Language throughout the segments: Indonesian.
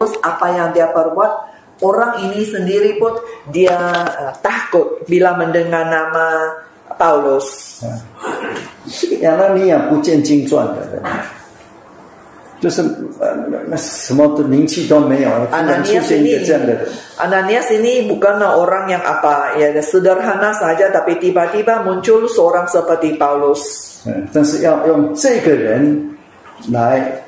Paulus apa yang dia perbuat orang ini sendiri pun dia uh, takut bila mendengar nama Paulus 亚拿尼亚不见经传的人，就是呃那什么的灵气都没有，突然出 Ananias 现一 ini 个这样的人， Ananias ini bukanlah orang yang apa ya sederhana saja tapi tiba-tiba muncul seorang seperti Paulus 嗯，但是要用这个人来把保罗带进来，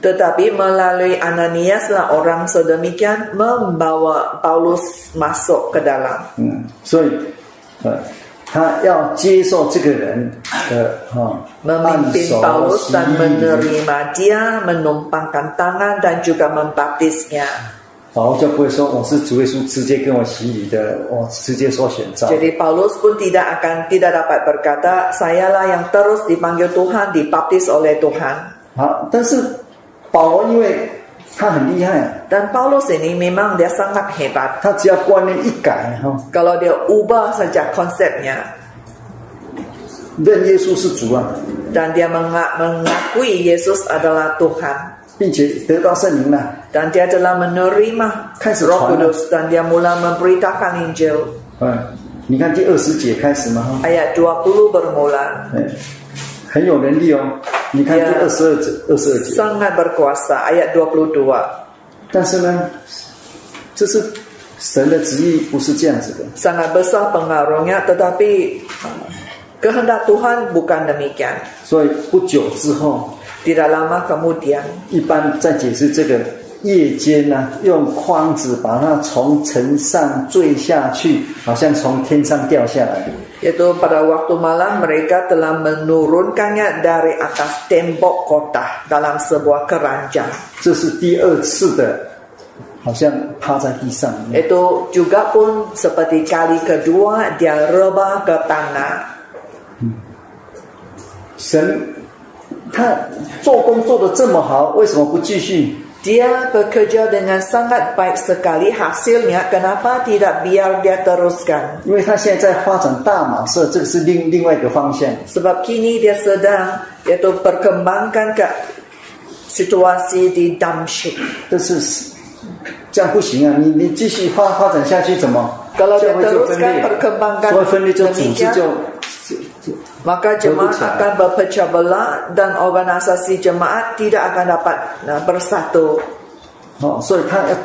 tetapi melalui Ananias lah orang sedemikian membawa Paulus masuk ke dalam 嗯，所以呃，他要接受这个人的啊，按 memimpin 手 Paulus 洗 dan 礼 menerima dia menumpangkan tangan dan juga membaptisnya 保罗就不会说我是主耶稣直接跟我洗礼的，我直接说选召。 jadi Paulus pun tidak akan tidak dapat berkata sayalah yang terus dipanggil Tuhan dibaptis oleh Tuhan 好，但是保罗因为他很厉害， dan Paulus ini memang dia sangat hebat 他只要观念一改哈， kalau dia ubah saja konsepnya 认耶稣是主啊， dan dia menga- mengakui Yesus adalah Tuhan 并且得到圣灵了，dan dia telah menerima Kasih Roh Tuhan. Kudus dan dia mula memberitakan Injil 嗯，你看第二十节开始嘛哈，ayat 20 bermula 嗯，很有能力哦。你看第.二十二节、二十二节，sangat berkuasa ayat 22但是呢，这是神的旨意，不是这样子的。sangat besar pengaruhnya tetapi kehendak Tuhan bukan demikian 所以不久之后，tidak lama kemudian 一般在解释这个夜间呢、用筐子把它从城上坠下去，好像从天上掉下来。yaitu pada waktu malam mereka telah menurunkannya dari atas tembok kota dalam sebuah keranjang 这是第二次的，好像趴在地上。itu juga pun seperti kali kedua dia rebah ke tanah 神他做工做得这么好，为什么不继续？dia bekerja dengan sangat baik sekali hasilnya kenapa tidak biar dia teruskan 因为他现在在发展大马色，这个是另另外一个方向。sebab kini dia sedang yaitu perkembangkan ke situasi di Damsyik 但是这样不行啊！你你继续发发展下去，怎么 Kalau dia teruskan 裂？perkembangan 所以分裂就组织 demikian 就 maka jemaat Betul. akan berpecah belah dan organisasi jemaat tidak akan dapat nah, bersatu 哦，所以他要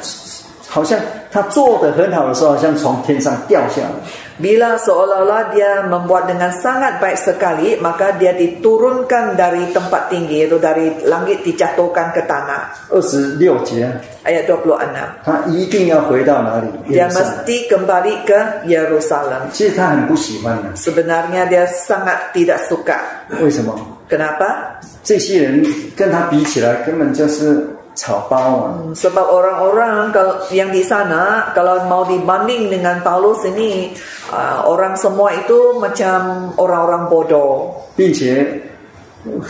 好像 他做的很好的时候，好像从天上掉下来。bila seolah-olah dia membuat dengan sangat baik sekali maka dia diturunkan dari tempat tinggi itu dari langit dijatuhkan ke tanah 二十六节，ayat 26他一定要回到哪里？dia mesti kembali ke Yerusalem 其实他很不喜欢的，sebenarnya dia sangat tidak suka 为什么？kenapa 这些人跟他比起来，根本就是草包啊！Sebab orang-orang kalau yang di sana kalau mau dibanding dengan Paulus ini uh, orang semua itu macam orang-orang bodoh. 并且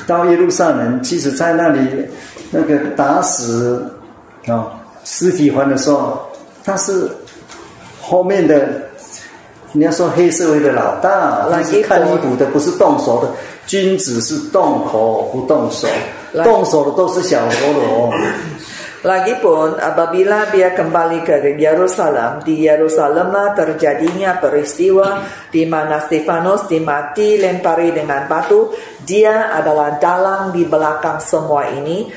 到耶路撒冷，即使在那里那个打死啊、尸体还的时候，他是后面的，你要说黑社会的老大，他是看衣服的，不是动手的。君子是动口不动手，动手的都是小喽啰。 Lagipun apabila dia kembali ke Yerusalem, di Yerusalem lah terjadinya peristiwa di mana Stefanus dimati lempari dengan batu. Dia adalah dalang di belakang semua ini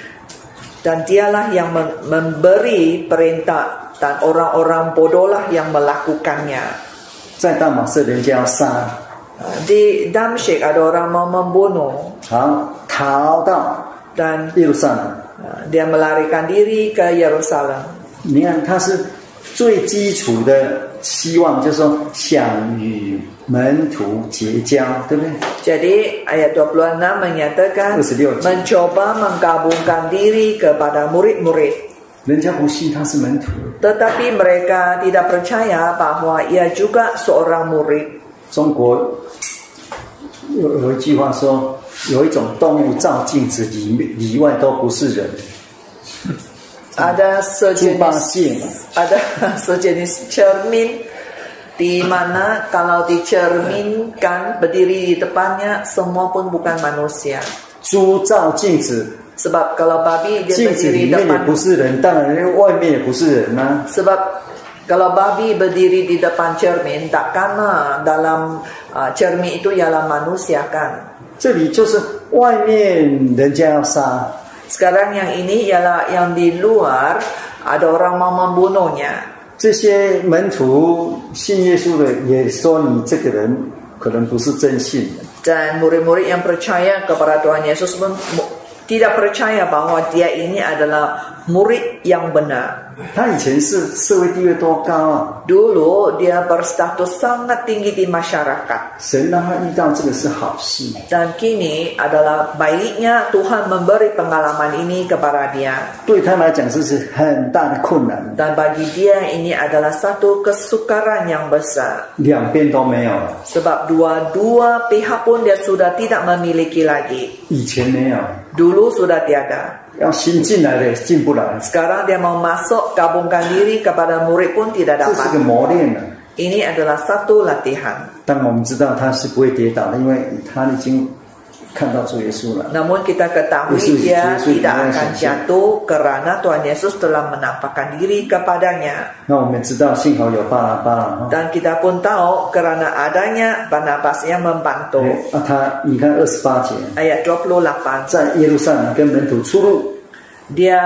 dan dialah yang mem- memberi perintah dan orang-orang bodohlah yang melakukannya. 在大马色人家要杀， Di Damsyik ada orang mau membunuh 好逃到 dan 耶路撒冷。 uh, dia melarikan diri ke Yerusalem. 你看，他是最基础的希望，就是说想与门徒结交，对不对？ Jadi ayat 26 menyatakan 26. mencoba menggabungkan diri kepada murid-murid. 人家不信他是门徒， Tetapi mereka tidak percaya bahwa ia juga seorang murid. 中国有有一句话说， 有一种动物照镜子里里外都不是人，Ada sejenis ada sejenis cermin di mana kalau dicerminkan berdiri di depannya semua pun bukan manusia. 猪照镜子。Sebab kalau babi dia berdiri 里面也 depan 不是人，当然外面也不是人呐、Sebab kalau babi berdiri di depan cermin, takkan ah, dalam uh, cermin itu ialah manusia kan. 这里就是外面人家要杀， Sekarang yang ini ialah yang di luar ada orang mau membunuhnya. 这些门徒信耶稣的也说你这个人可能不是真信的。 Dan murid-murid yang percaya kepada Tuhan Yesus pun mu- tidak percaya bahwa dia ini adalah murid yang benar. Dulu dia berstatus sangat tinggi di masyarakat. Dan kini adalah baiknya Tuhan memberi pengalaman ini kepada dia. Dan bagi dia ini adalah satu kesukaran yang besar. Sebab dua-dua pihak pun dia sudah tidak memiliki lagi. Dulu sudah tiada. 要新进来的进不来，Sekarang dia mau masuk gabungkan diri kepada murid pun tidak 这是个.磨练啊。Ini adalah satu latihan. 但我们知道他是不会跌倒的，因为他已经。Namun kita ketahui dia tidak akan jatuh karena Tuhan Yesus telah menampakkan diri kepadanya. Dan kita pun tahu karena adanya Barnabas yang membantu. Ayat 28. Dia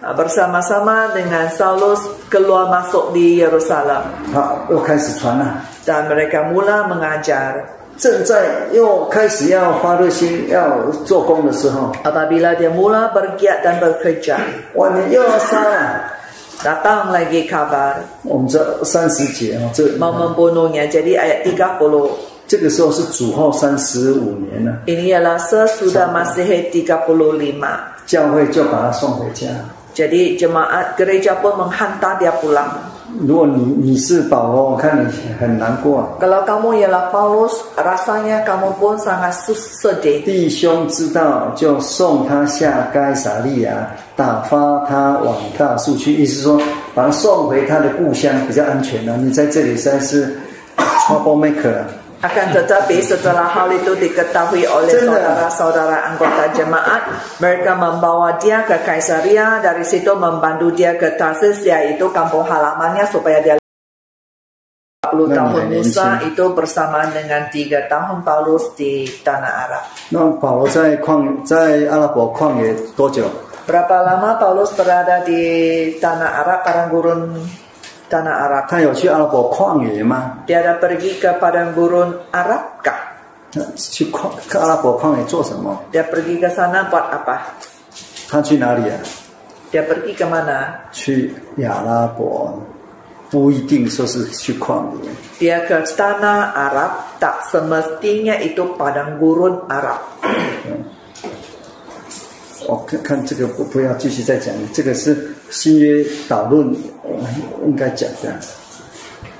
ah, bersama-sama dengan Saulus keluar masuk di Yerusalem. Dan mereka mula mengajar. 正在又开始要发热心要做工的时候， Apabila dia mula bergiat dan bekerja, 外面又要杀了。 datang lagi kabar 我们这三十节哦，这 mau membunuhnya. Jadi ayat 30. 这个时候是主后三十五年了， Ini ialah sesudah Masehi 35. 教会就把他送回家。 Jadi jemaat gereja pun menghantar dia pulang. 如果你你是保罗，我看你很难过、啊。Kalau kamu ialah Paulus, rasanya kamu pun sangat sedih. 弟兄知道，就送他下该撒利亚，打发他往大树去。意思是说，把他送回他的故乡比较安全了、你在这里实在是 trouble maker 啊。Akan tetapi setelah hal itu diketahui oleh saudara-saudara anggota jemaat, mereka membawa dia ke Kaisaria, dari situ membantu dia ke Tarsis, yaitu kampung halamannya supaya dia 40 tahun Musa itu bersama dengan 3 tahun Paulus di tanah Arab. Berapa lama Paulus berada di tanah Arab karang gurun? tanah Arab? 他有去阿拉伯旷野吗？ Dia ada pergi ke padang gurun Arabkah? 他去旷去阿拉伯旷野做什么？ Dia pergi ke sana buat apa? 他去哪里啊？ Dia pergi ke mana? 去亚拉伯，不一定说是去旷野。 Dia ke tanah Arab, tak semestinya itu padang gurun Arab. 我看看这个不不要继续再讲，这个是新约导论，呃应该讲这样。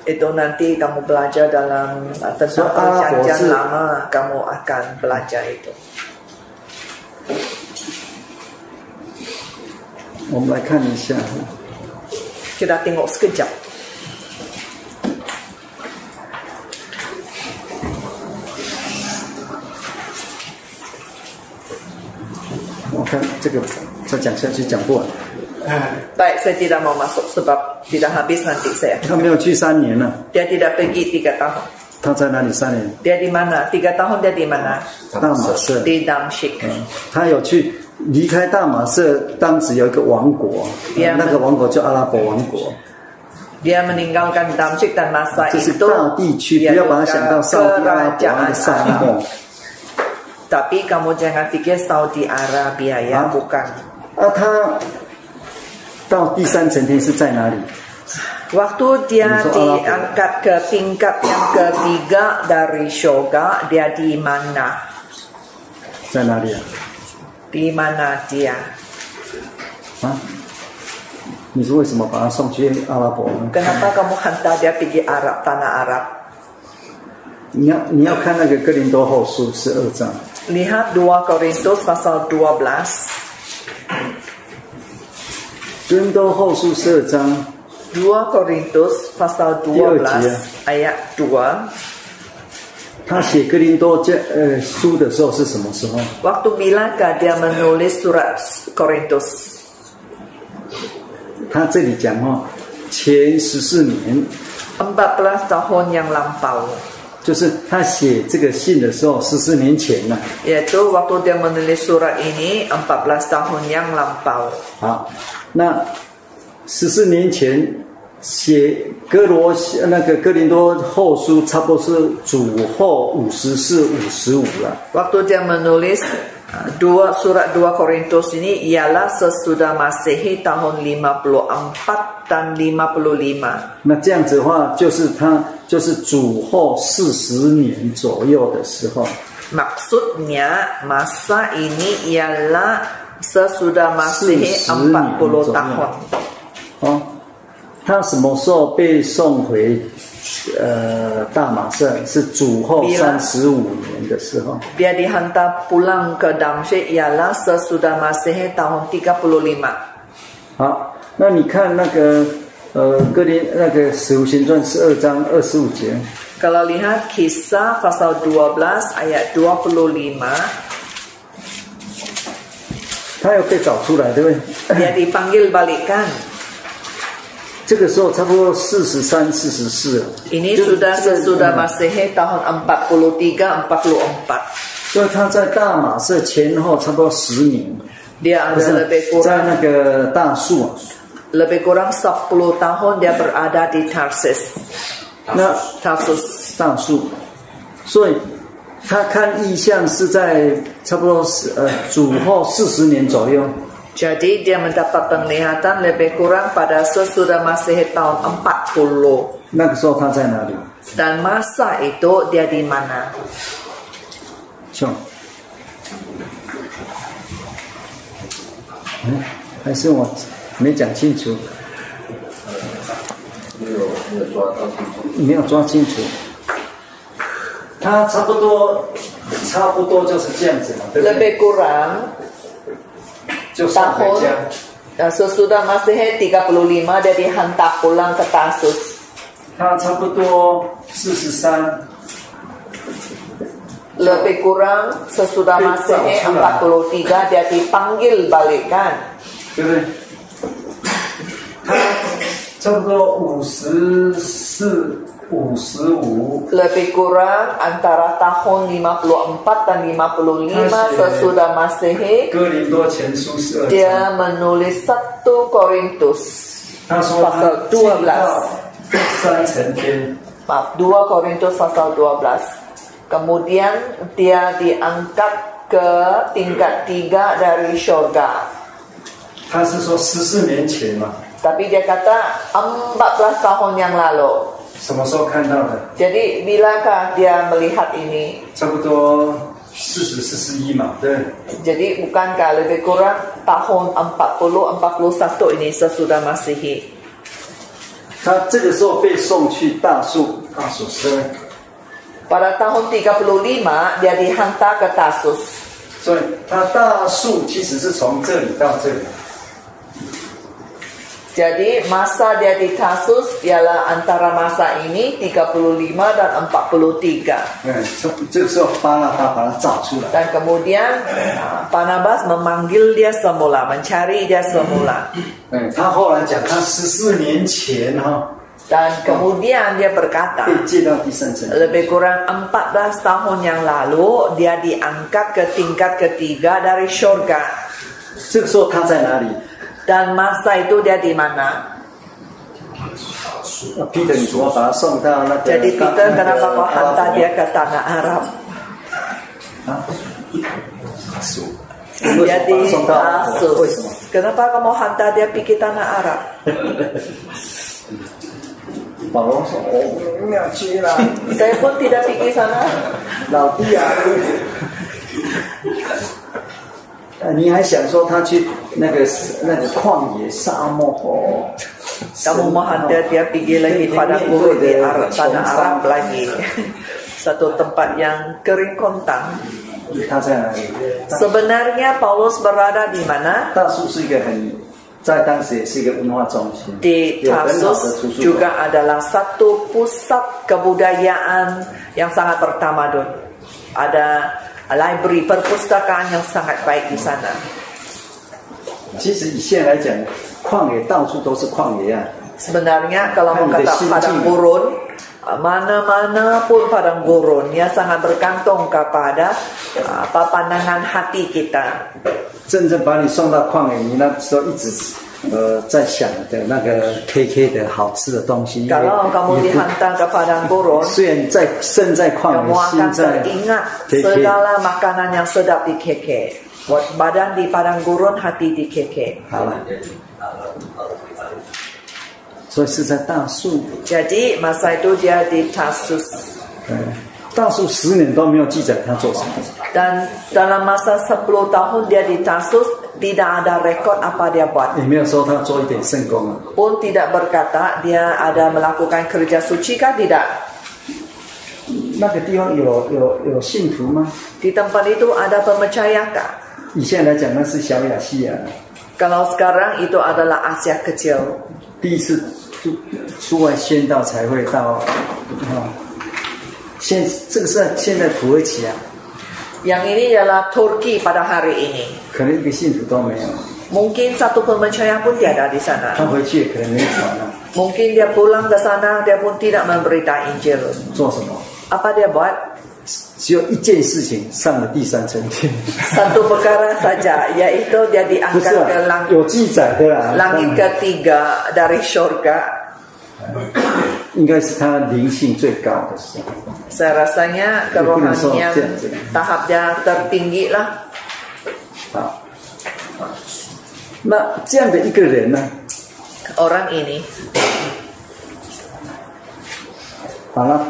Itu nanti kamu belajar dalam uh, tentang So, perjanjian lama, kamu akan belajar itu. 我们来看一下，Kita tengok sekejap. 我看这个再讲下去讲不完。他没有去三年呢他在哪里三年。他有去离开大马市当时有一个王国。那个王国叫阿拉伯王国。就是大地区不要把它想到上帝啊讲那个上帝 Tapi kamu jangan pikir Saudi Arabia ya, Ah. bukan. 啊，他到第三层天是在哪里？ Waktu dia Ini soal apa? diangkat ke tingkat yang ketiga dari surga, dia di mana? 在哪里啊？ Di mana dia? 啊？你是为什么把他送去阿拉伯呢？ Kenapa kamu hantar dia pergi Arab, tanah Arab? 你要你要看那个哥林多后书十二章， Lihat 2 Korintus pasal 12. 哥林多后书十二章 2 Korintus pasal 12 Iya, Cia. ayat 2. 他写格林多这呃书的时候是什么时候？ Waktu bilakah dia menulis surat Korintus? 他这里讲哦，前十四年， 14 tahun yang lampau. 就是他写这个信的时候，十四年前了、Yaitu waktu dia menulis surat ini 14 tahun yang lampau. 好，那十四年前写哥罗西那个哥林多后书，差不多是主后五十四、五十五了。Waktu dia menulis uh, dua surat dua Korintus ini ialah sesudah Masehi tahun 54 dan 55. 那这样子的话，就是他就是主后四十年左右的时候。Maksudnya masa ini ialah sesudah Masehi 40 40 tahun. 哦，他什么时候被送回呃大马色？是主后三十五年的时候。Dia dihantar pulang ke Damsyik ialah sesudah Masehi tahun 35. 好，那你看那个呃哥林那个使徒行传十二章二十五节，Kalau lihat kisah pasal 12 ayat 25, 他又被找出来，对不对？dia dipanggil balikan. 这个时候差不多四十三、四十四了。Ini 就是 sudah 这个 sesudah 嗯 Masehi tahun 43 44. 所以他在大马色前后差不多十年，Dia ada lebih kurang 在那个大树啊。lebih kurang sepuluh tahun dia berada di Tarsis. 那 Tarsus. 大树，所以他看意象是在差不多是呃主后四十年左右。Jadi dia mendapat penglihatan lebih kurang pada sesudah Masehi tahun 40. 那个时候他在哪里？ Dan masa itu dia di mana? 就，嗯，还是我没讲清楚，没有没有抓到清楚。没有抓清楚。他差不多，差不多就是这样子嘛，对不对？ Lebih kurang 就送回 tahun 家。 dan sesudah Masehi 35 dia dihantar pulang ke Tarsus. 他差不多四十三， Lebih kurang sesudah Eh, Masehi tak salah. 43 dia dipanggil balikan. 对不对？他差不多五十四、五十五， lebih kurang antara tahun 54 dan 55 sesudah Masehi dia menulis satu Korintus pasal 12 maaf 2 Korintus pasal 12 kemudian dia diangkat ke tingkat 3 dari syurga. tapi dia kata 14 tahun yang lalu. 什么时候看到的？Jadi bilakah dia melihat ini? 差不多四十、四十一嘛，对。Jadi bukankah lebih kurang tahun 40 41 ini sesudah Masehi? 他这个时候被送去大树，大树十二，Pada tahun 35 dia dihantar ke Tarsus. 所以他大树其实是从这里到这里，Jadi masa dia di Tarsus ialah antara masa ini 35 dan 43. 嗯，从这个时候巴拿巴把他找出来， Dan kemudian uh, Barnabas memanggil dia semula, mencari dia semula. 嗯，他后来讲他十四年前哈、 Dan kemudian dia berkata, 被接到第三层， lebih kurang 14 tahun yang lalu dia diangkat ke tingkat ketiga dari surga. 这个时候他在哪里？ dan masa itu dia di mana? Jadi Peter kenapa kau hantar dia ya, ke tanah Arab? Jadi asus. Kenapa kamu hantar dia ya pergi tanah Arab? Saya pun tidak pergi sana. 老弟啊。”呃，你还想说他去那个那个旷野沙漠哦？ Kamu mau hantar dia pergi lagi pada gurun di Arab, tanah Arab lagi. Satu tempat yang kering kontang. 他在哪里？ Sebenarnya Paulus berada di mana? 大树是一个很 在当时也是一个文化中心， Di 有很好的 Tarsus 图书 juga 馆。 adalah satu pusat kebudayaan yang sangat bertamadun. Ada library perpustakaan yang sangat baik di sana. 其实以现在来讲，旷野到处都是旷野啊， Sebenarnya kalau mau Kan kata desin padang cing. gurun, mana-mana pun padang gurun ya sangat bergantung kepada uh, apa pandangan hati kita. 真正把你送到旷野，你那时候一直 呃在想的那个 KK 的好吃的东西，虽然在身在旷 kamu 野，akan 心在 teringat KK，segala makanan yang sedap di KK. Buat badan di padang gurun, hati di KK. 好了，所以是在大树，Jadi masa itu dia di Tarsus 嗯，大树十年都没有记载他做什么，dan dalam masa 10 tahun dia di Tarsus tidak ada rekod apa dia buat. 也没有说他做一点圣功啊。 Pun tidak berkata dia ada melakukan kerja suci kah tidak. 那个地方有有有信徒吗？ Di tempat itu ada pemecahaya kah? 以现在来讲，那是小亚细亚 Kalau sekarang itu adalah Asia kecil. 第一次出出外宣道才会到啊。现这个是在现在土耳其啊， Yang ini adalah Turki pada hari ini. 可能一个信徒都没有， Mungkin satu pemecahaya pun tiada di sana. 他回去也可能没传啊， Mungkin dia pulang ke sana, dia pun tidak memberita Injil. 做什么？ Apa dia buat? 只有一件事情，上了第三层天， Satu perkara saja, yaitu dia 不是 diangkat ke 啊 langit, 有记载的啦， langit ketiga dari syurga. 应该是他灵性最高的时候。Saya rasanya kerohanian tahapnya tertinggi lah. 好，那这样的一个人呢，Orang ini 好了，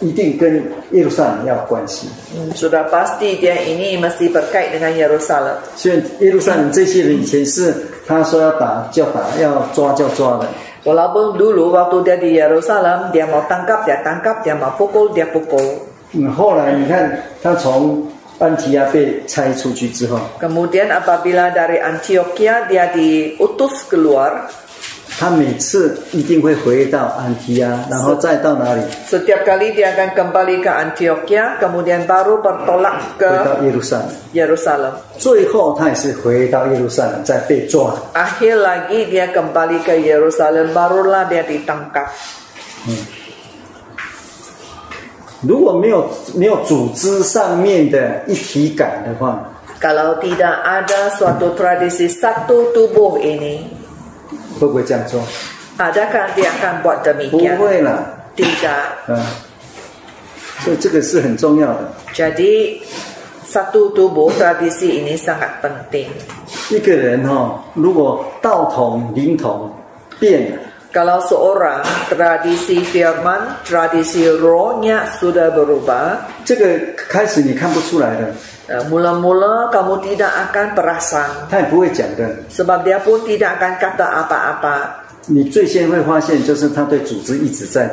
一定跟耶路撒冷要有关系。hmm, sudah pasti dia ini mesti berkait dengan Yerusalem. 虽然耶路撒冷这些人以前是他说要打就打，要抓就抓的，Walaupun dulu waktu dia di Yerusalem, dia mau tangkap, dia tangkap, dia mau pukul, dia pukul. 嗯，后来你看他从安提亚被拆出去之后， Kemudian apabila dari Antioquia dia diutus keluar, 他每次一定会回到安提亚，然后再到哪里？setiap kali dia akan kembali ke Antioquia, kemudian baru bertolak 回 ke 到耶路撒冷。Yerusalem. 最后他也是回到耶路撒冷，再被抓。Akhir lagi dia kembali ke Yerusalem, barulah dia ditangkap. 如果没有没有组织上面的一体感的话，Kalau tidak ada suatu tradisi satu tubuh ini, 会不会这样做？adakah dia akan buat 不 demikian? 会啦，Tidak. 嗯。所以这个是很重要的。Jadi satu tubuh tradisi ini sangat penting. 一个人哈、如果道统灵统变了，Kalau seorang tradisi firman, tradisi rohnya sudah berubah, 这个开始你看不出来的，eh, mula-mula kamu tidak akan perasan 他也不会讲的。sebab dia pun tidak akan kata apa-apa. 你最先会发现，就是他对组织一直在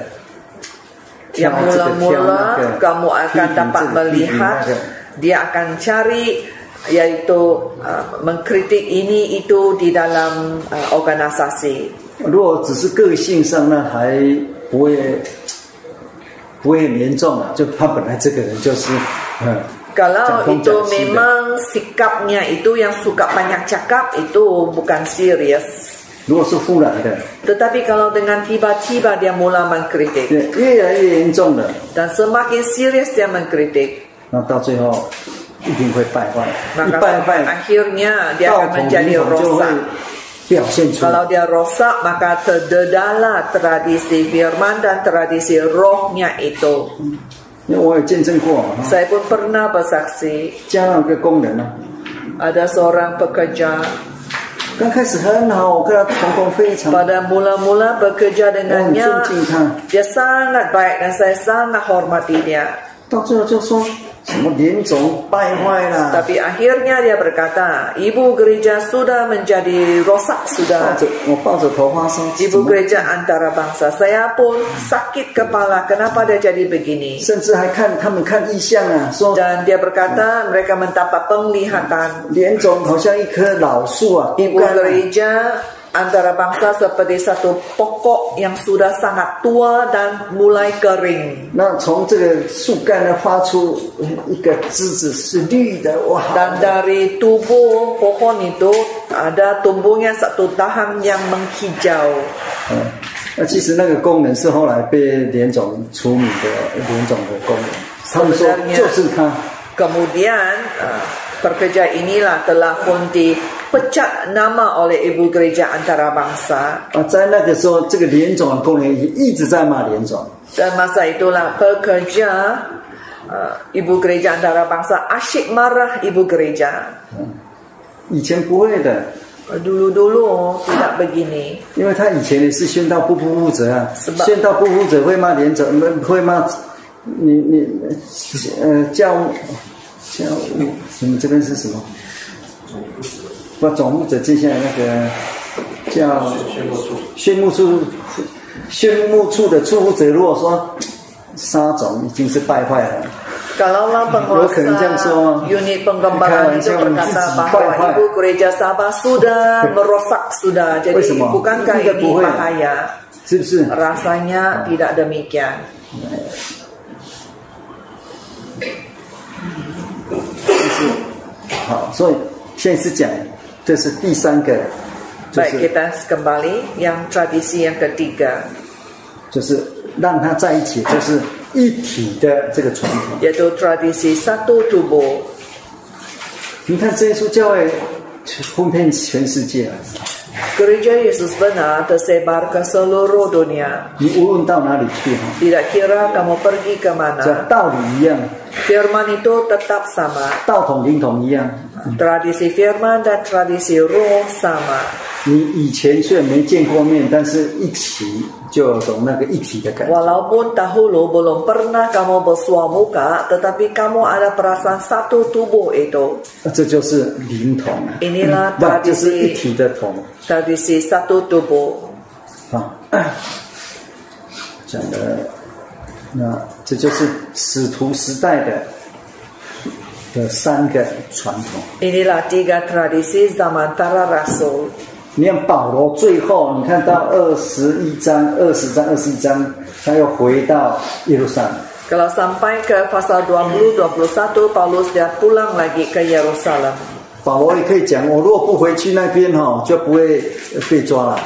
Yang 挑这个挑 mula-mula 那个，kamu 批 akan 评 dapat melihat 个。dia akan cari yaitu uh, mengkritik ini itu di dalam uh, organisasi. 如果只是个性上，呢还不会不会很严重啊。就他本来这个人就是，嗯，Kalau Jantung itu memang sikapnya itu yang suka banyak cakap itu bukan serius. Tetapi kalau dengan tiba-tiba dia mula mengkritik. Dan semakin serius dia mengkritik. Maka akhirnya dia akan menjadi rosak. kalau dia rosak maka terdedahlah tradisi firman dan tradisi rohnya itu. Saya pun pernah bersaksi. Ada seorang pekerja. Pada mula-mula bekerja dengannya, dia sangat baik dan saya sangat hormati dia. 到最后就说 什么莲种败坏啦， Tapi akhirnya dia berkata, ibu gereja sudah menjadi rosak 抱 sudah. 着我抱着头发说，怎 Ibu 么 gereja antara bangsa saya pun sakit kepala. Kenapa dia jadi begini? 甚至还看他们看异象啊，说 Dan dia berkata mereka mendapat penglihatan 莲种好像一棵老树啊，枯 ibu 干了。 gereja antara bangsa seperti satu pokok yang sudah sangat tua dan mulai kering. 那从这个树干呢发出一个枝子是绿的，哇！ Dan dari tubuh pohon itu ada tumbuhnya satu dahan yang menghijau. 嗯，那其实那个功能是后来被莲种除名的莲种的功能，他们说 Sebenarnya 就是它。 Kemudian uh, pekerja inilah telah pun dipecat nama oleh ibu gereja antara bangsa 啊，在那个时候，这个莲种的功能也一直在骂莲种。 dan masa itulah pekerja uh, ibu gereja antara bangsa asyik marah ibu gereja. 以前不会的， Dulu-dulu tidak begini. 因为他以前也是宣道不负责啊，是吧宣道不负责会骂莲种，会骂你你呃教 叫你们这边是什么？总务者接下来那个叫宣牧处，宣牧处，的处务者，如果说沙总已经是败坏了，有可能这样说吗？开玩笑，是几句？败坏不？国家沙巴，sudah？rasanya 为什么？不不会，是不是？感觉呢，tidak demikian。好，所以现在是讲，这是第三个，就 Baik 是 kita kembali yang tradisi yang ketiga 就是让它在一起，就是一体的这个传统。yaitu tradisi satu tubuh. 你看这一处教会轰遍全世界啊，Gereja Yesus benar tersebar ke seluruh dunia. 你无论到哪里去哈，Tidak kira kamu pergi ke mana, 道理一样，firman itu tetap sama. 道统灵统一样。Tradisi firman dan tradisi roh sama. 你以前虽然没见过面，但是一起就有种那个一体的感觉。Walaupun dahulu belum pernah kamu bersua muka, tetapi kamu ada perasaan satu tubuh itu. 这就是灵统啊，Inilah 不就是一体的统 tradisi satu tubuh. 啊。讲的，那这就是使徒时代的的三个传统。Inilah tiga tradisi zaman para rasul. 你看保罗最后，你看到二十一章、二十章、二十一章，他又回到耶路撒冷。Kalau sampai ke pasal 20 21 Paulus dia pulang lagi ke Yerusalem. 保罗也可以讲，我如果不回去那边哈，就不会被抓了。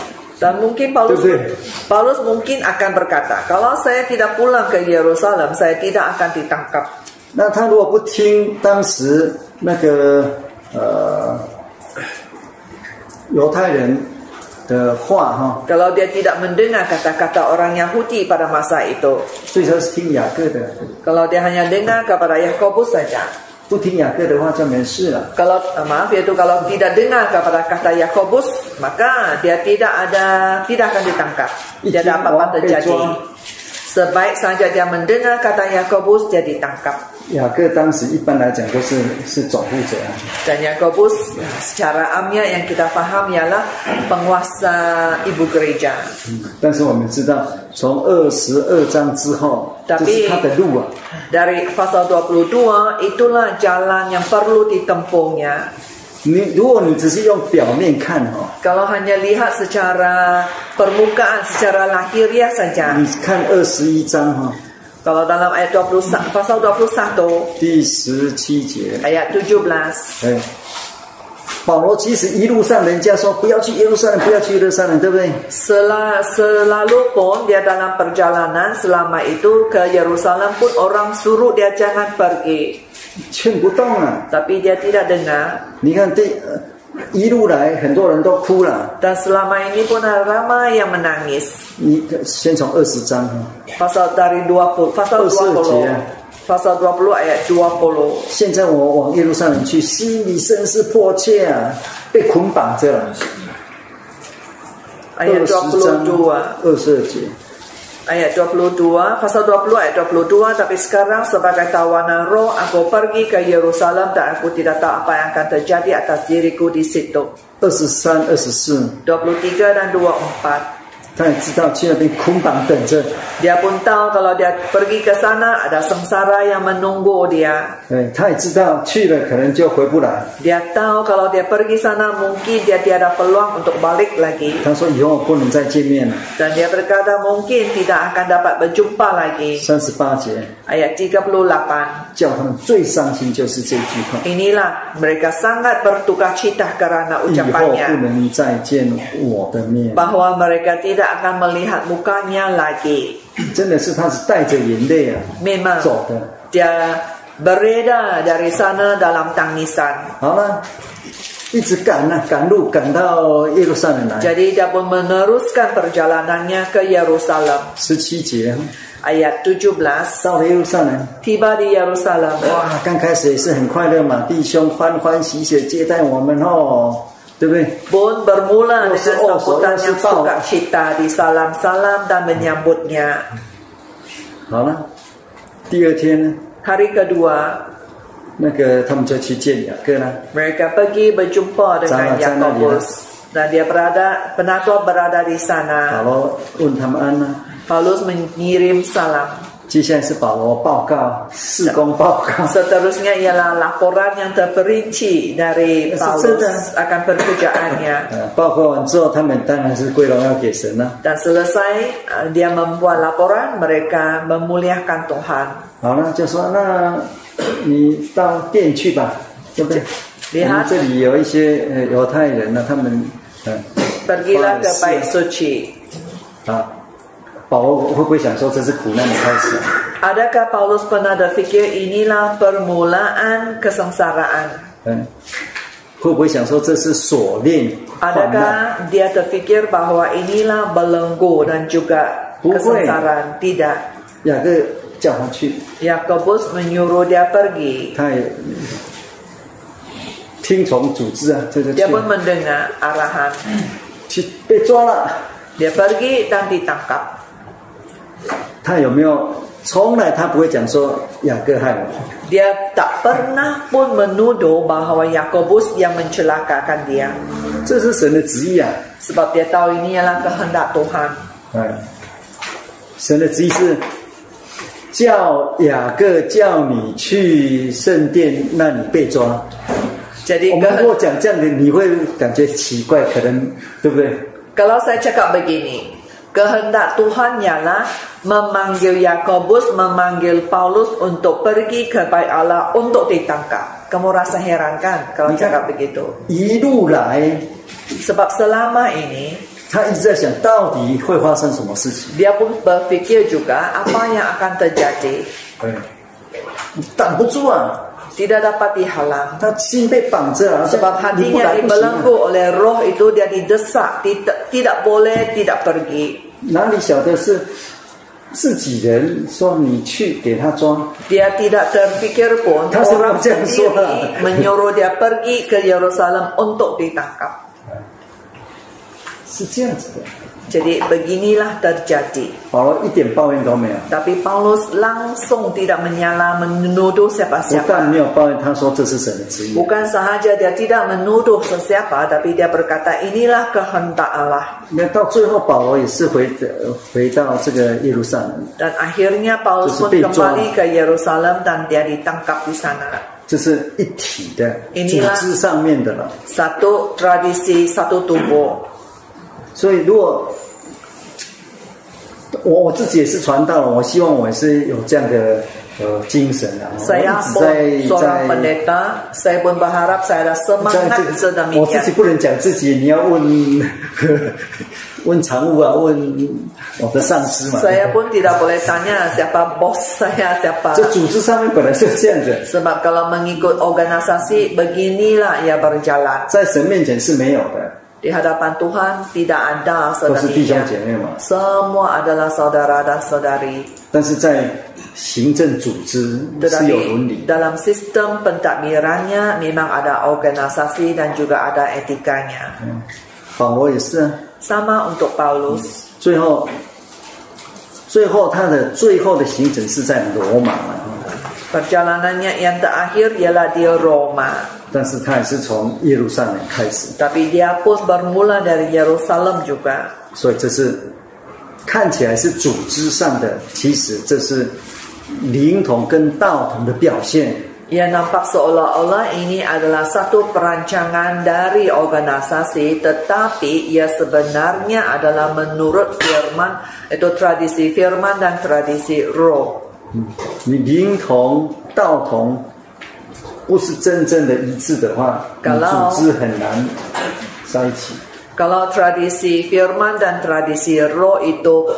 Dan mungkin Paulus Betul. Paulus mungkin akan berkata, kalau saya tidak pulang ke Yerusalem, saya tidak akan ditangkap. 那他如果不听当时那个呃犹太人的话哈， Kalau dia tidak mendengar kata-kata orang Yahudi pada masa itu, 所以他是听雅各的， kalau dia hanya dengar kepada Yakobus saja, kalau eh, maaf yaitu kalau tidak dengar kepada kata Yakobus, maka dia tidak ada tidak akan ditangkap. Tidak ada apa-apa terjadi. Sebaik saja dia mendengar kata Yakobus, dia ditangkap. Yakobus Dan Yakobus secara amnya yang kita paham ialah penguasa ibu gereja. Tapi dari pasal 22 itulah jalan yang perlu ditempuhnya. 你如果你只是用表面看哈、 Kalau hanya lihat secara permukaan, secara lahiriah saja. 你看二十一章哈、 Kalau dalam ayat 20 pasal 21第十七节， ayat 17哎，保罗其实一路上人家说不要去耶路撒冷，不要去耶路撒冷，对不对？ Sel- selalu pun dia dalam perjalanan selama itu ke Yerusalem pun orang suruh dia jangan pergi. 劝不动啊！Tapi dia tidak dengar 你看这、呃一路来，很多人都哭了。dan selama ini pun ramai yang menangis. 你先从二十章哈，Pasal dari dua pasal 20 20 pasal 20 ayat 20. 现在我往耶路撒冷去，心里甚是迫切啊，被捆绑着了。二 Ayat 十章 22. 二十二节，ayat 22 pasal 20 ayat 22 tapi sekarang sebagai tawanan roh aku pergi ke Yerusalem dan aku tidak tahu apa yang akan terjadi atas diriku di situ. 23 24 23 dan 24 Dia pun tahu kalau dia pergi ke sana ada sengsara yang menunggu dia. Dia tahu kalau dia pergi sana mungkin dia tiada peluang untuk balik lagi. Dan dia berkata mungkin tidak akan dapat berjumpa lagi. Ayat 38. Inilah mereka sangat bertukar cita karena ucapannya. Bahwa mereka tidak akan melihat mukanya lagi. 真的是他是带着眼泪啊 Memang 走的。 dia beredar dari sana dalam tangisan. 好了，一直赶啊，赶路赶到耶路撒冷来。 Jadi dia pun meneruskan perjalanannya ke Yerusalem. 十七节 Ayat 17到了耶路撒冷， tiba di Yerusalem. 哇，刚开始也是很快乐嘛，弟兄欢欢喜喜地接待我们哦， 对不对？ Pun bermula Oh, dengan oh, sambutan oh, yang oh, suka cita di salam-salam dan menyambutnya. 好了，第二天呢， Hari kedua, 那个他们就去见雅各了。 Mereka pergi berjumpa dengan Sana- sana Yakobus dan dia berada penatua berada di 保 sana. 罗问他们安呢， Paulus mengirim salam. 接下来是保罗报告，施工报告。Seterusnya ialah laporan yang terperinci dari Paulus akan kerjanya。报告完之后，他们当然是归荣耀给神了。Dan selesai dia membuat laporan, mereka memuliakan Tuhan。好了，就说那你到殿去吧，这边我们这里有一些呃犹太人呢，他们嗯。Pergilah ke Beit Shuqi。好。保罗会不会想说这是苦难的开始？ Adakah Paulus pernah berpikir inilah permulaan kesengsaraan? 嗯，会不会想说这是锁链患难？ Adakah dia terfikir bahwa inilah belenggu dan juga Bukan. kesengsaraan? Tidak. 雅各叫他去， Yakobus menyuruh dia pergi. 他也听从组织啊，这就去 Dia pun mendengar arahan. 去被抓了。 Dia pergi dan ditangkap. 他有没有？从来他不会讲说雅各害我，Dia tak pernah pun menuduh bahawa Yakobus yang mencelakakan dia. 这是神的旨意啊。Sebab dia tahu ini adalah kehendak Tuhan. 哎，神的旨意是叫雅各叫你去圣殿那里被抓。Jadi 我们如果讲这样的，你会感觉奇怪，可能对不对？kalau saya cakap begini, kehendak Tuhan ialah memanggil Yakobus, memanggil Paulus untuk pergi ke bait Allah untuk ditangkap. Kamu rasa heran kan kalau Ni kan- cakap begitu? 一路来， Sebab selama ini 他一直在想到底会发生什么事情。 dia pun berfikir juga apa yang akan terjadi. 对，挡不住啊， Tidak dapat dihalang. 他心被绑着啊， Sebab 你不 hatinya 来不行、 dibelenggu 啊。 oleh roh itu dia didesak, tidak, tidak boleh tidak pergi. 哪里晓得是自己人说你去给他抓？Dia tidak terpikir pun orang sebab dia sendiri menyuruh dia pergi ke Yerusalem untuk ditangkap. 是这样子的。Jadi beginilah terjadi. 保罗一点抱怨都没有， Tapi Paulus langsung tidak menyala menuduh 不 siapa-siapa. 但没有抱怨，他说这是神的旨意。 Bukan sahaja dia tidak menuduh sesiapa, tapi dia berkata inilah kehendak Allah. 那到最后，保罗也是回回到这个耶路撒冷， Dan akhirnya Paulus pun Terus dijual. kembali ke Yerusalem dan dia ditangkap di sana. 这是一体的组 Inilah 织上面的了。 Satu tradisi, satu tubuh. 所以，如果 我我自己也是传道，我希望我也是有这样的呃精神的。在在在。我自己不能讲自己，你要问 问常务啊，问我的上司嘛。在组织上面本来是这样子。Semak kalau mengikut organisasi begini lah ia berjalan。在神面前是没有的。Di hadapan Tuhan tidak ada 都是弟兄 sedemikian. 姐妹嘛。 Semua adalah saudara dan saudari. 但是在行政组织是有伦 Tetapi 理的。 dalam sistem pentadbirannya memang ada organisasi dan juga ada etikanya. 保罗也是啊， Sama untuk Paulus. 最后 最后他的最后的行程是在罗马嘛， Perjalanannya yang terakhir ialah di Roma. 但是他也是从耶路撒冷开始，Tapi dia pun bermula dari Yerusalem juga. 所以这是看起来是组织上的，其实这是灵童跟道童的表现。Ia nampak seolah-olah ini adalah satu perancangan dari organisasi, tetapi ia sebenarnya adalah menurut firman, itu tradisi firman dan tradisi roh. 你灵童、道童 不是真正的一致的话，你 Kalau- 组织很难在一起。 Kalau tradisi firman dan tradisi roh itu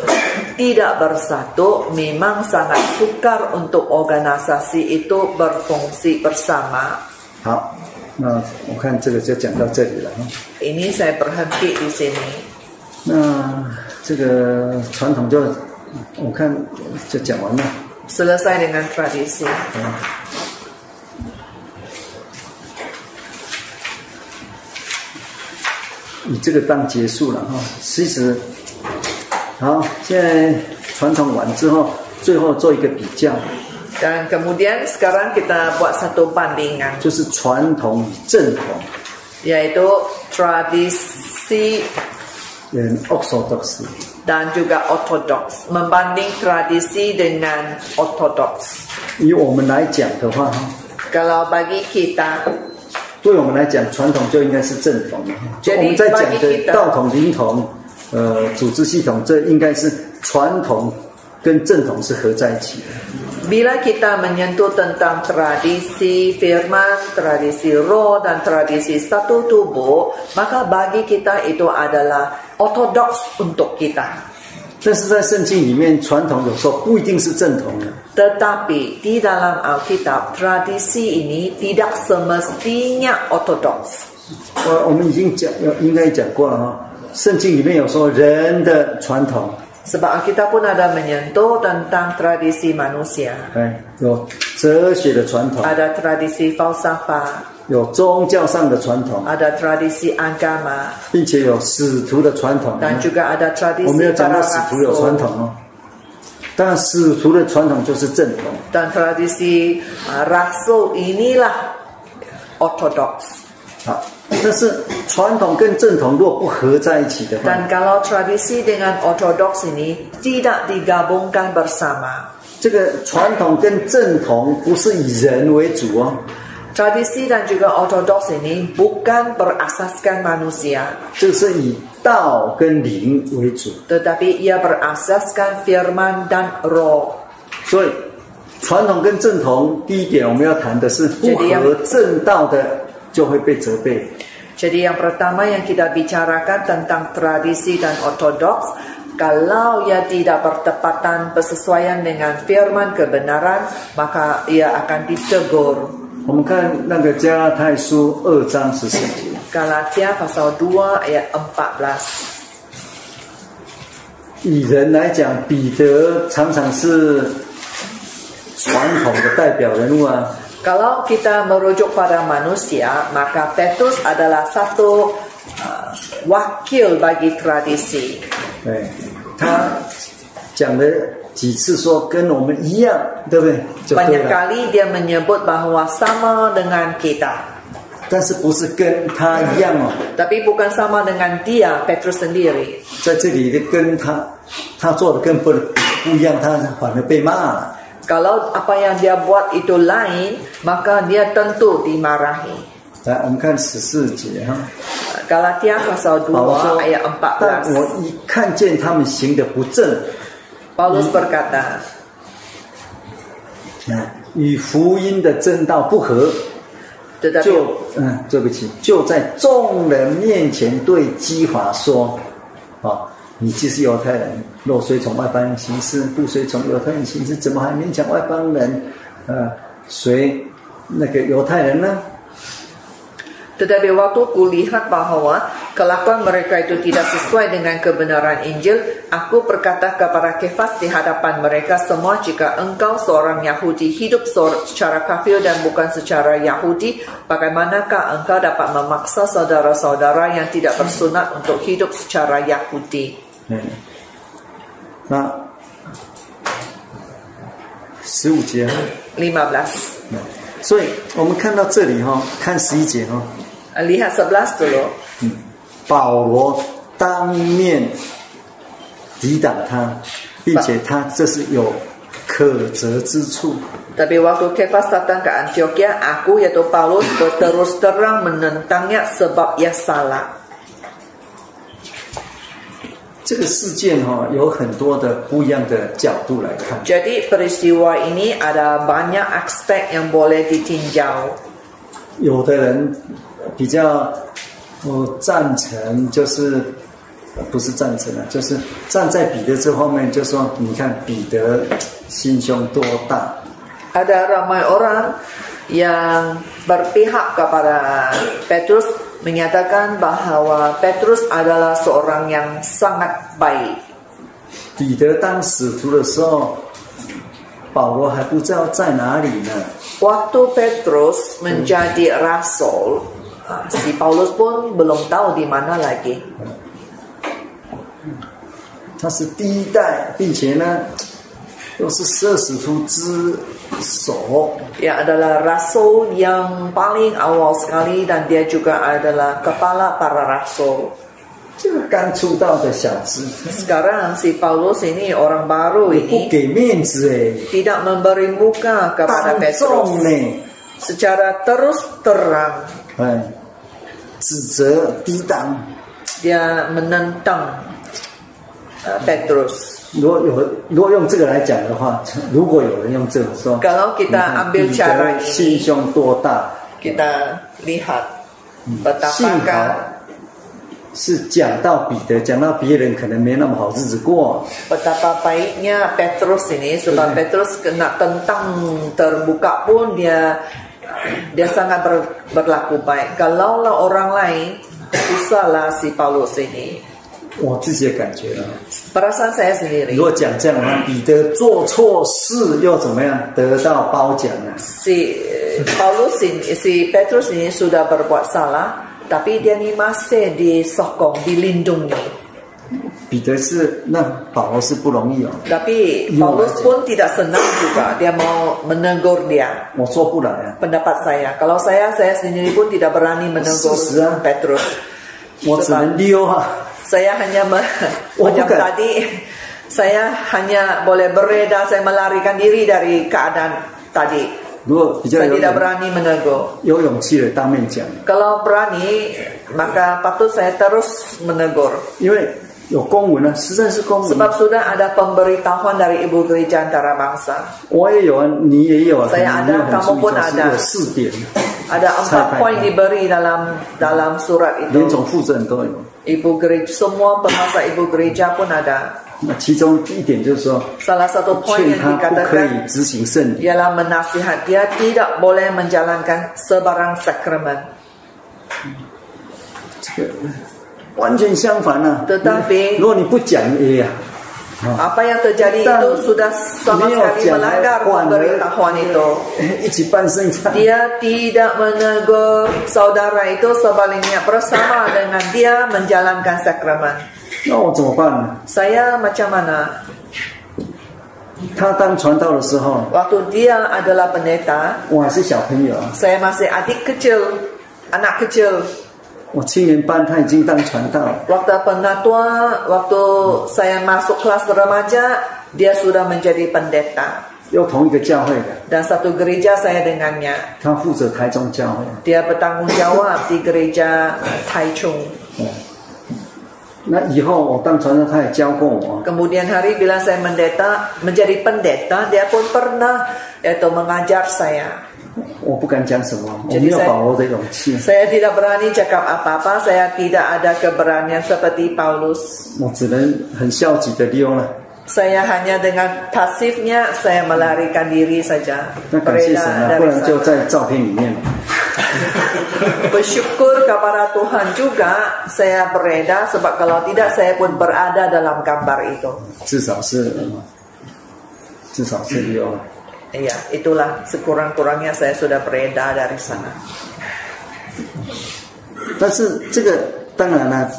tidak bersatu, memang sangat sukar untuk organisasi itu berfungsi bersama. 好，那我看这个就讲到这里了。 Ini saya berhenti di sini. 那这个传统就我看就讲完了。 Selesai dengan tradisi. 以这个当结束了哈。其实，好，现在传统完之后，最后做一个比较，Dan kemudian sekarang kita buat satu bandingan, 就是传统与正统，yaitu tradisi 嗯，orthodox。dan juga ortodoks. Membanding tradisi dengan ortodoks. 以我们来讲的话，哈 Kalau bagi kita, 对我们来讲，传统就应该是正统的。就我们在讲的道统、灵统，呃，组织系统，这应该是传统跟正统是合在一起的。bila kita menyentuh tentang tradisi firman, tradisi roh, dan tradisi satu tubuh, maka bagi kita itu adalah ortodoks untuk kita. 但是在圣经里面，传统有时候不一定是正统的。Tetapi di dalam Alkitab, tradisi ini tidak semestinya ortodoks. 我我们已经讲，应该讲过了哈。圣经里面有说人的传统，Sebab Alkitab pun ada menyentuh tentang tradisi manusia. 哎，有哲学的传统，Ada tradisi falsafah, 有宗教上的传统，ada tradisi agama, 并且有使徒的传统。dan juga ada 我没有 tradisi 讲到使徒有传统哦，但使徒的传统就是正统。Dan tradisi uh, rasul inilah ortodoks. 好，但是传统跟正统若不合在一起的话，Dan kalau tradisi dengan ortodoks ini tidak digabungkan bersama, 这个传统跟正统不是以人为主哦，tradisi dan juga ortodoks ini bukan berasaskan manusia, 这是以道跟灵为主。 tetapi ia berasaskan firman dan roh. 所以，传统跟正统，第一点我们要谈的是不合正道的就会被责备。 Jadi yang pertama yang kita bicarakan tentang tradisi dan ortodoks, kalau ia tidak bertepatan bersesuaian dengan firman kebenaran, maka ia akan ditegur. 我们看那个加拉太书二章十四节，Galatia pasal 2 ayat 14. 以人来讲，彼得常常是传统的代表人物啊。Kalau kita merujuk pada manusia, maka Petrus adalah satu uh, wakil bagi tradisi. 对，他讲了几次说跟我们一样，对不对？Banyak 了。kali dia menyebut bahwa sama dengan kita. 但是不是跟他一样哦，Tapi bukan sama dengan dia, Petrus sendiri. 在这里的跟他他做的跟不不一样，他反而被骂了。Kalau apa yang dia buat itu lain, maka dia tentu dimarahi. 来，我们看十四节哈。Galatia pasal 2 Paulus 说 ayat：“ 但我 14. 一看见他们行的不正，Paulus berkata, 啊，与福音的正道不合就嗯，对不起，就在众人面前对基法说：啊，你既是犹太人，若虽从外邦人行事，不随从犹太人行事，怎么还勉强外邦人？呃，随那个犹太人呢？Tetapi waktu kulihat bahwa kelakuan mereka itu tidak sesuai dengan kebenaran Injil, aku berkata kepada Kefas di hadapan mereka semua, jika engkau seorang Yahudi hidup secara kafir dan bukan secara Yahudi, bagaimanakah engkau dapat memaksa saudara-saudara yang tidak bersunat untuk hidup secara Yahudi? 嗯，那 十五节哈。 15. 所以我们看到这里哈，看十一节哈， Lihat 11 dulu. 保罗当面抵挡他，并且他这是有可责之处。Tapi waktu Kefas datang ke Antioquia, aku yaitu Paulus berterus terang menentangnya sebab ia salah. 这个事件哈、有很多的不一样的角度来看。Jadi peristiwa ini ada banyak aspek yang boleh ditinjau. 有的人比较呃赞成，就是呃不是赞成啊，就是站在彼得这方面，就说你看彼得心胸多大，Ada ramai orang yang berpihak kepada Petrus menyatakan bahwa Petrus adalah seorang yang sangat baik. 彼得当使徒的时候，保罗还不知道在哪里呢。Waktu Petrus menjadi rasul, ah, si Paulus pun belum tahu di mana lagi. Ya adalah rasul yang paling awal sekali dan dia juga adalah kepala para rasul. Kan Sekarang si Paulus ini orang baru ini tidak memberi muka kepada Petrus secara terus terang. Eh. 指责抵挡。dia menentang uh, Petrus. 如果有如果用这个来讲的话，如果有人用这个说，Kalau 你 cara 得心胸多大，kita lihat 幸 betapakah 好是讲到彼得，讲到别人可能没那么好日子过。betapa baiknya Petrus ini sebab Petrus kena tentang terbuka pun dia dia sangat ber- berlaku baik. Kalaulah orang lain susahlah si Paulus ini. 我自己的感觉啊， Perasaan saya sendiri 如果讲这样的话，彼得做错事又怎么样得到褒奖呢？ si eh, Paulus ini si Petrus ini sudah berbuat salah tapi dia ini masih disokong, dilindungi. Tapi Iya, Paulus Mas. pun tidak senang juga dia mau menegur dia. 我做不来啊， pendapat saya. Kalau saya, saya sendiri pun tidak berani menegur Sis, ya. Petrus. 我只能溜啊。 Saya hanya me, Oh, macam bukan. tadi, saya hanya boleh bereda, saya melarikan diri dari keadaan tadi. 如果比较 Saya 有 tidak 勇 berani menegur. 有勇气的当面讲， Kalau berani, maka patut saya terus menegur. 因为 有公文啊，实在是公文。 Sebab sudah ada pemberitahuan dari ibu gereja antara bangsa. 我也有啊，你也有啊，可 Saya 能你没有 ada, 很注 kamu 意 pun 就是 ada. 有四点， Ada empat Saya poin baik. diberi dalam dalam surat 连 itu. 总负责人都有。 Ibu gereja, semua penguasa ibu gereja pun ada. 那其中一点就是说， Salah satu poin 劝 yang 他不可 dikatakan 以执行圣礼。 ialah menasihat dia tidak boleh menjalankan sebarang sakramen. 这个 完全相反啊！ Tetapi- 如果你不讲，哎呀， Apa yang terjadi Dan itu sudah sama beliau sekali jangan melanggar kuat, pemberitahuan itu. 一起办圣餐， Dia tidak menegur saudara itu sebaliknya bersama dengan dia menjalankan sakramen. 那我怎么办呢？ Saya macam mana? 他当传道的时候， Waktu dia adalah pendeta, 我还是小朋友啊， saya masih adik kecil, anak kecil. 我青年班他已经当传道了。 Waktu penatua, waktu saya masuk kelas remaja, dia sudah menjadi pendeta. 又同一个教会的， Dan satu gereja saya dengannya. 他负责台中教会。 Dia bertanggung jawab di gereja Taichung. 那以后我当传道，他也教过我。 Kemudian hari bila saya mendeta, menjadi pendeta, dia pun pernah yaitu mengajar saya. 我不敢讲什么，我 Jadi 没有 saya- 保罗的勇气， Saya tidak berani cakap apa-apa, saya tidak ada keberanian seperti Paulus. 我只能很消极的溜了。 Saya hanya dengan pasifnya saya melarikan diri saja. 那感谢神啊，不 dari 然就 sana. 在照片里面了。 Bersyukur kepada Tuhan juga saya bereda sebab kalau tidak saya pun berada dalam gambar itu. 至少是，至少是溜了。 Iya, itulah sekurang-kurangnya saya sudah bereda dari sana. 但是这个当然了，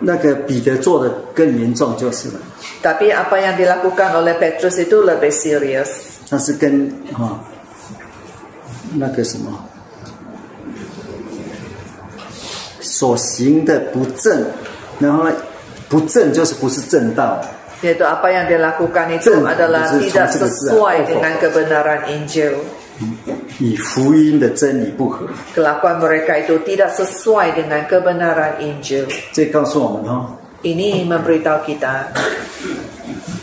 那个彼得做的更严重就是了。 Tapi apa yang dilakukan oleh Petrus itu lebih serius. 但是跟啊、那个什么所行的不正，然后呢不正就是不是正道， Yaitu apa yang dia lakukan itu Zeng, adalah maksudnya tidak 从这个字啊 sesuai，over dengan kebenaran Injil. 与福音的真理不合。Kelakuan mereka itu tidak sesuai dengan kebenaran Injil. 这告诉我们哦，Ini memberitahu kita,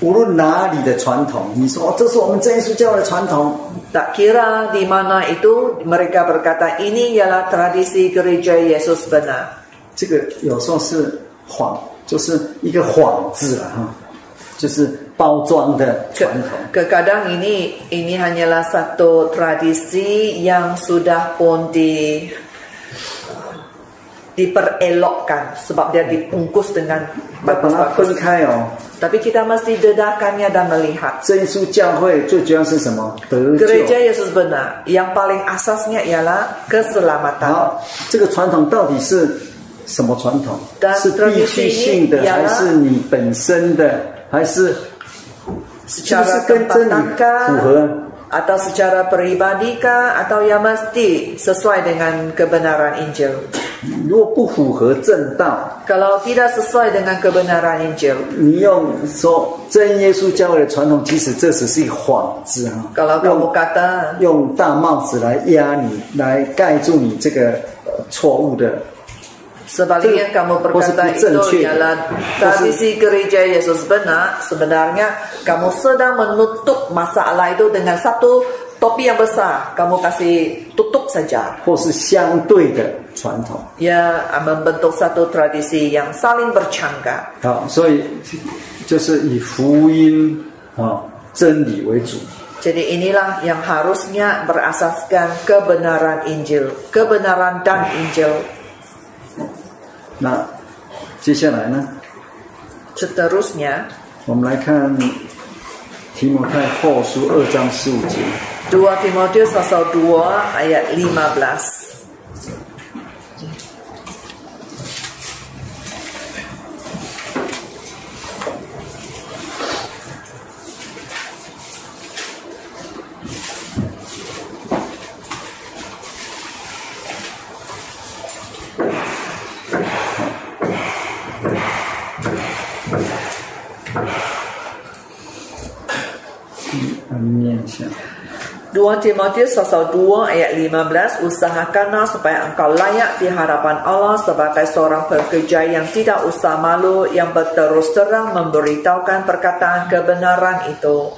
无论哪里的传统，你说哦，这是我们真耶稣教的传统，tak kira di mana itu mereka berkata ini ialah tradisi gereja Yesus benar. 这个有时候是谎，就是一个谎字了哈，就是包装的 Ke, 传统。 Kekadang ini ini hanyalah satu tradisi yang sudah pun di diperelokkan sebab dia dibungkus dengan 把把它分 bagus-bagus. 开哦， Tapi kita mesti dedakannya dan melihat. 真耶稣教会最主要是什么？得救。 Gereja Yesus benar, yang paling asasnya ialah keselamatan. 好，这个传统到底是什么传统？ Dan 是必须性的， tradisi ini 还 ialah- 是你本身的， 还是是不是跟真理符合？atau secara peribadi kah atau yang mesti sesuai dengan kebenaran Injil. 如果不符合正道，Kalau tidak sesuai dengan kebenaran Injil, 你用说真耶稣教会的传统，即使这只是一个谎字哈，kalau kamu kata 用大帽子来压你，来盖住你这个呃错误的 Sebaliknya kamu berkata Positif itu cengceh. ialah tradisi gereja Yesus benar, sebenarnya kamu sedang menutup masalah itu dengan satu topi yang besar. Kamu kasih tutup saja. 或是相对的传统。 Ya membentuk satu tradisi yang saling bercanggah. 好，所以就是以福音啊真理为主。 Jadi inilah yang harusnya berasaskan kebenaran Injil, kebenaran dan Injil. 那接下来呢，Seterusnya 我们来看提摩太后书二章十五节。2 Timotius pasal 2 ayat 15. I 2 Timotius pasal 2 ayat 15 Usahakanlah supaya engkau layak di hadapan Allah sebagai seorang pekerja yang tidak usah malu yang berterus terang memberitahukan perkataan kebenaran itu.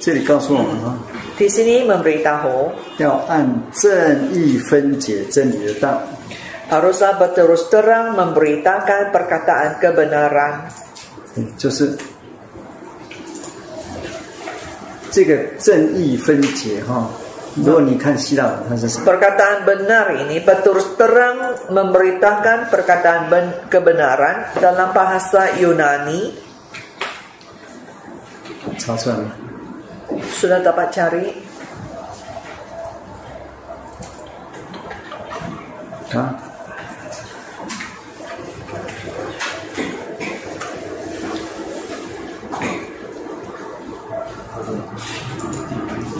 这里告诉我们啊， Di sini memberitahu 要按正义分解真理的道。 haruslah berterus terang memberitakan perkataan kebenaran. 嗯就是这个正义分解哈。如果你看希腊文，它是什么？ Perkataan benar ini berterus terang memberitakan perkataan ben- kebenaran dalam bahasa Yunani 查出来吗？ sudah dapat cari 啊？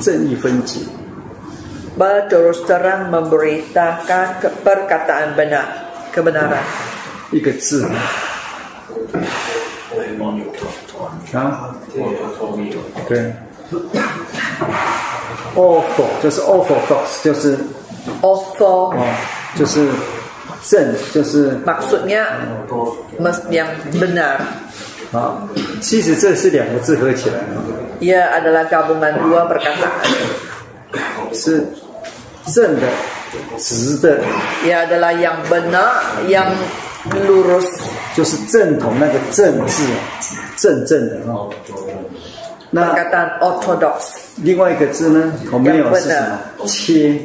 正义分解， berterus terang memberitakan ke- perkataan benar kebenaran 一个字啊，对。ortho 就是 orthodox，就是 ortho 哦，就是正，就是 maksudnya mes yang benar 啊。其实这是两个字合起来啊，ia adalah gabungan dua perkataan 是正的、直的，ia adalah yang benar yang lurus 就是正统那个正字啊，正正的哦。那 perkataan 另外一个字呢，我们有是什么？切。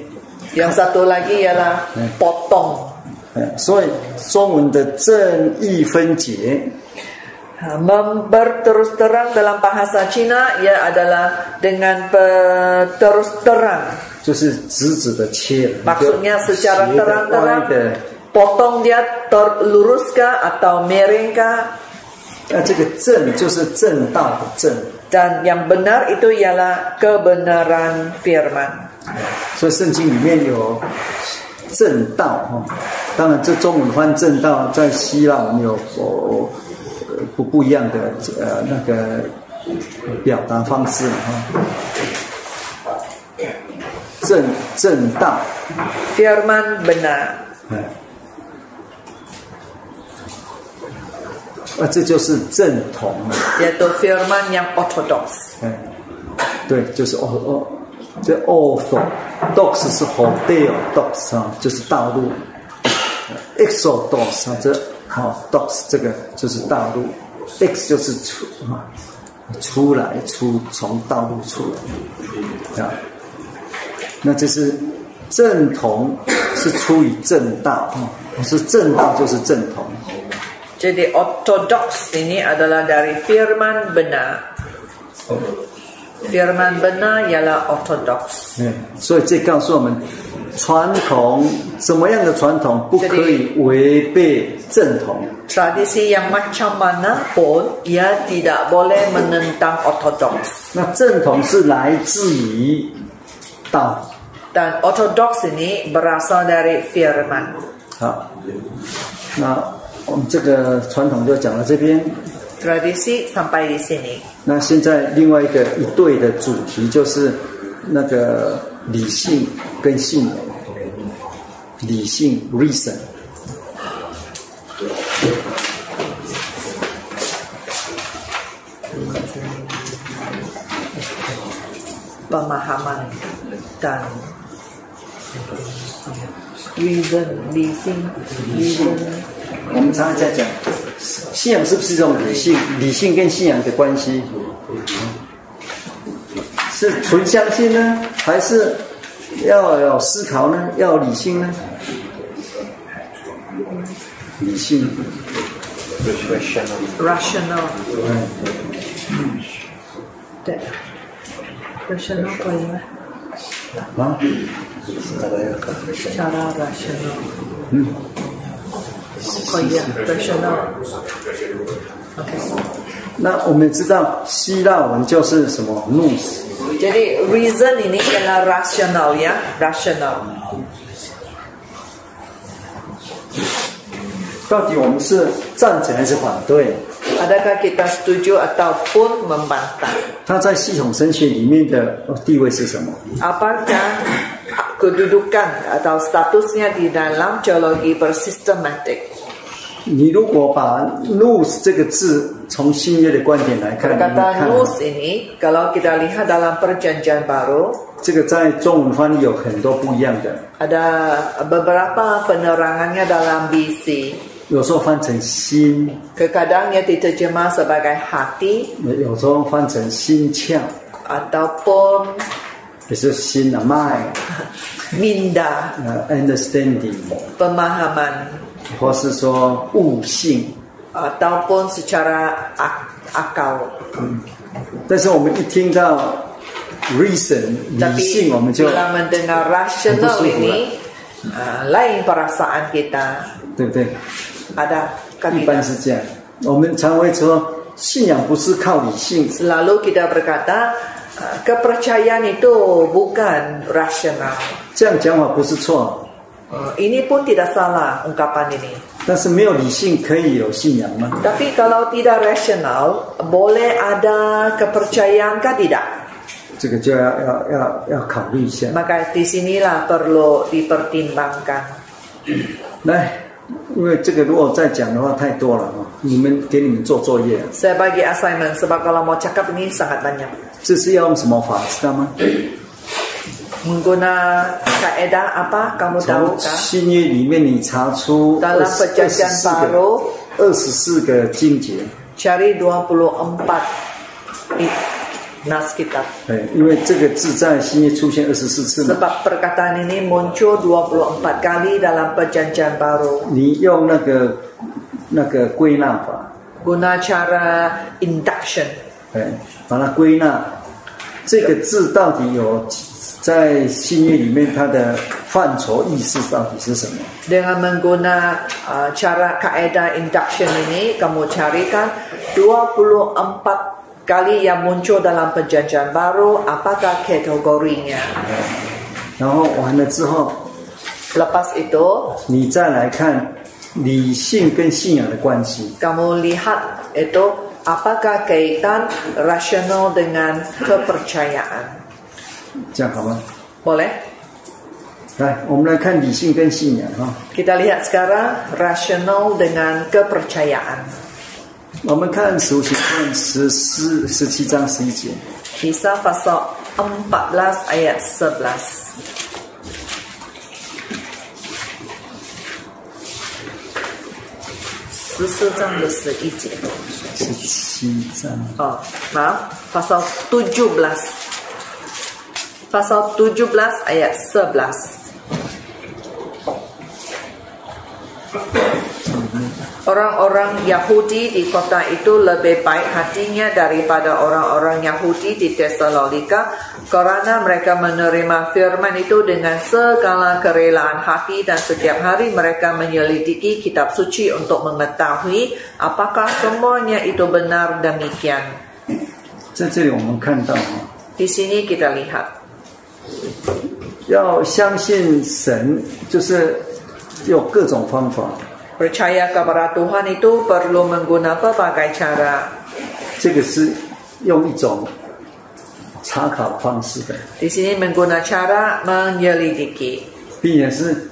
yang satu lagi ialah potong 哎所以中文的正义分解 berterus terang dalam bahasa Cina ia adalah dengan pe- terus terang 就是直直的切， maksudnya 一个 secara 斜的歪 terang-terang 的 potong dia terluruskah atau miringkah 那这个正就是正道的正， dan yang benar itu ialah kebenaran firman. 所以圣经里面有正道哈。当然，这中文翻正道，在希腊我们有哦呃 不不一样的呃那个表达方式哈。正正道，Firman benar. 哎，啊，这就是正统了。yaitu firman yang ortodoks. 哎，对，就是哦哦，这 orthodox 是 orthodox 啊，就是道路，exodos 啊，这好 dox 这个就是道路，x 就是出啊，出来出从道路出来啊，那这是正统是出于正道啊，不是正道就是正统。Jadi ortodoks ini adalah dari firman benar. Firman benar ialah ortodoks. 嗯，所以这告诉我们，传统什么样的传统不可以违背正统。Tradisi yang macam mana pun ia tidak boleh menentang ortodoks. 那正统是来自于道 Dan ortodoks ini berasal dari firman. 好，那我们这个传统就讲到这边。Tradisi sampai di sini. 那现在另外一个一对的主题就是那个理性跟信仰，理性 reason。Pemahaman dan reason, leasing, reason. 我们常常在讲，信仰是不是一种理性？理性跟信仰的关系，是纯相信呢，还是要有思考呢？要有理性呢？理性，rational. Tak. Rational apa ya? 啊，Cara rational. Oh iya, rational. Okay. 那我们知道希腊文就是什么 nous，Jadi reason ini ialah rasional ya, rasional. 到底我们是赞成还是反对？Adakah kita setuju ataupun membantah? 它在系统神学里面的地位是什么？Apakah kedudukan atau statusnya di dalam teologi bersistematik? 你如果把 nous 这个字从新约的观点来看，你们 Kata 看 nous ini, kalau kita lihat dalam perjanjian baru, 这个在中文翻译有很多不一样的， ada beberapa penerangannya dalam BC. 有时候翻成心， Kadang ia diterjemah sebagai hati 有时候翻成心窍， ataupun 也是心啊 mind，minda, 呃 understanding，pemahaman 或是说悟性。ataupun secara ak- akal. 但是我们一听到 reason 理性，我们就 bila mendengar rasional ini, uh, lain perasaan kita. 对不对？Ada 一般?是这样。我们常会说，信仰不是靠理性，Selalu kita berkata uh, kepercayaan itu bukan rasional. 这样讲法不是错。 Uh, ini pun tidak salah ungkapan ini. 但是没有理性可以有信仰吗？ Tapi kalau tidak rasional, boleh ada kepercayaan kah tidak? 这个就要要要要考虑一下。 Maka di sinilah perlu dipertimbangkan. 来， 因为这个如果再讲的话太多了哈，你们给你们做作业，Saya bagi assignment sebab kalau mau cakap ini sangat banyak. 这是要用什么法知道吗？Mengguna kaedah apa? Kamu tahu kah? 新约里面你查出 Dalam 二十 perjanjian 四个 baru 二十四个经节，cari 24 i- nas kitab. 哎，因为这个字在新约出现二十四次嘛，Sebab perkataan ini muncul 24 kali dalam perjanjian baru. 你用那个那个归纳法，Guna cara induction. 哎，把它归纳，这个字到底有在信约里面，它的范畴意思到底是什么？Dengan mengguna uh, cara kaedah induction ini, kamu carikan 24 kali yang muncul dalam perjanjian baru, apakah kategorinya? 然后完了之后， Lepas itu, 你再来看理性跟信仰的关系。 kamu lihat itu apakah kaitan rasional dengan kepercayaan. 这样好吗？ Boleh? 来，我们来看理性跟信仰哈。 Kita lihat sekarang rasional dengan kepercayaan. 我们看使徒行传十四、十七章十一节。Kisah pasal 14 ayat 11. 十四章的十一节。十七章，Oh, maaf, pasal 17. Pasal 17 ayat 11. Orang-orang Yahudi di kota itu lebih baik hatinya daripada orang-orang Yahudi di Tesalonika kerana mereka menerima firman itu dengan segala kerelaan hati dan setiap hari mereka menyelidiki kitab suci untuk mengetahui apakah semuanya itu benar demikian. 在这里我们看到哈， Di sini kita lihat 要相信神，就是有各种方法。 percaya kepada Tuhan itu perlu menggunakan berbagai cara. 这个是用一种查考方式的， Di sini menggunakan cara menyelidiki. 并且是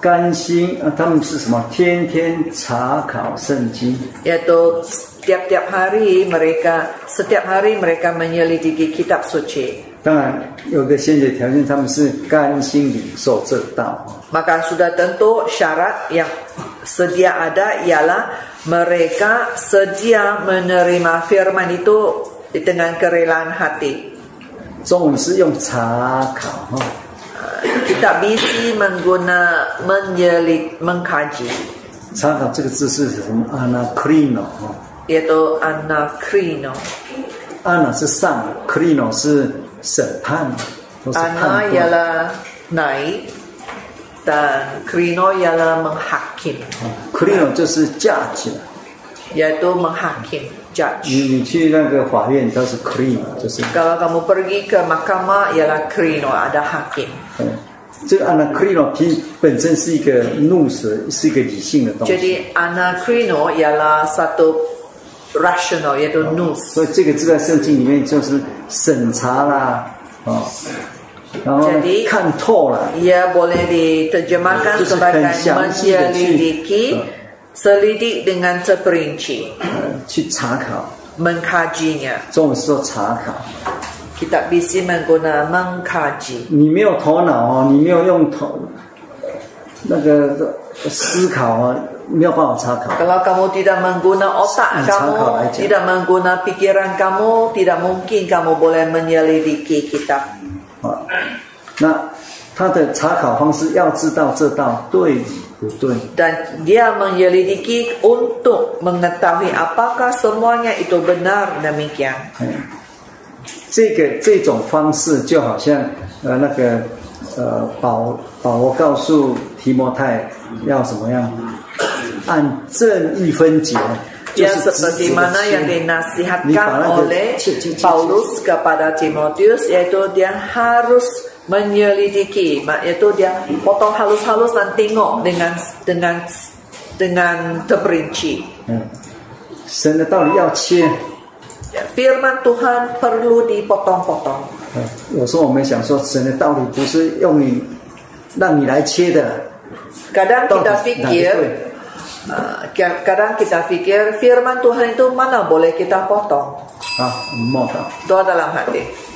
甘心啊，他们是什么？天天查考圣经， yaitu setiap-tiap hari mereka setiap hari mereka menyelidiki kitab suci 当然有个先决条件，他们是甘心领受这道。 maka sudah tentu syarat yang sedia ada ialah mereka sedia menerima firman itu dengan kerelaan hati 中文是用查考哈， kita bisi mengguna menyelid mengkaji 查考这个字是什么？anakrino 哈 yaitu anakrino ，ana 是上，krino 是审判，都是 ana 判断。 ialah naik Dan krino ialah menghakim krino 就是 judge 了。yaitu menghakim judge 你你去那个法院都是 krino，就是。Kalau kamu pergi ke mahkamah ialah krino ada hakim. 嗯，这个 anakrino 其本身是一个怒舌，是一个理性的东西，Jadi anakrino ialah satu rasional iaitu nous. 所以这个字在圣经里面就是审查啦，啊、Jadi- 看透了， Ia boleh diterjemahkan Itu sebagai sekian syangsi dan menyelidiki, syuk. selidik dengan terperinci, 呃去查考， mengkajinya. 中文是说查考。 Kita bisi mengguna mengkaji. 你没有头脑哦，你没有用头那个思考哦，没有办法查考。 Kalau kamu tidak mengguna otak Hmm, kamu, cakap aja. tidak mengguna pikiran kamu, tidak mungkin kamu boleh menyelidiki kitab. 啊，那他的查考方式要知道这道对与不对。dan dia menyelidiki untuk mengetahui apakah semuanya itu benar demikian. 哎，这个这种方式就好像呃那个呃保保罗告诉提摩太要怎么样按正义分解，就 Dia 是直 seperti 直地 mana 切 yang 你把 dinasihatkan 那个 oleh 切切切切 Paulus kepada Timotius yaitu dia harus menyelidiki, mak- yaitu dia potong halus-halus dan tengok dengan dengan dengan terperinci. 嗯，神的道理要切。 Firman Tuhan perlu dipotong-potong. 嗯，有时候我们想说，神的道理不是用你让你来切的， Kadang 到底 kita 哪 Nah, kadang kita pikir firman Tuhan itu mana boleh kita potong. Ah, Doa dalam hati.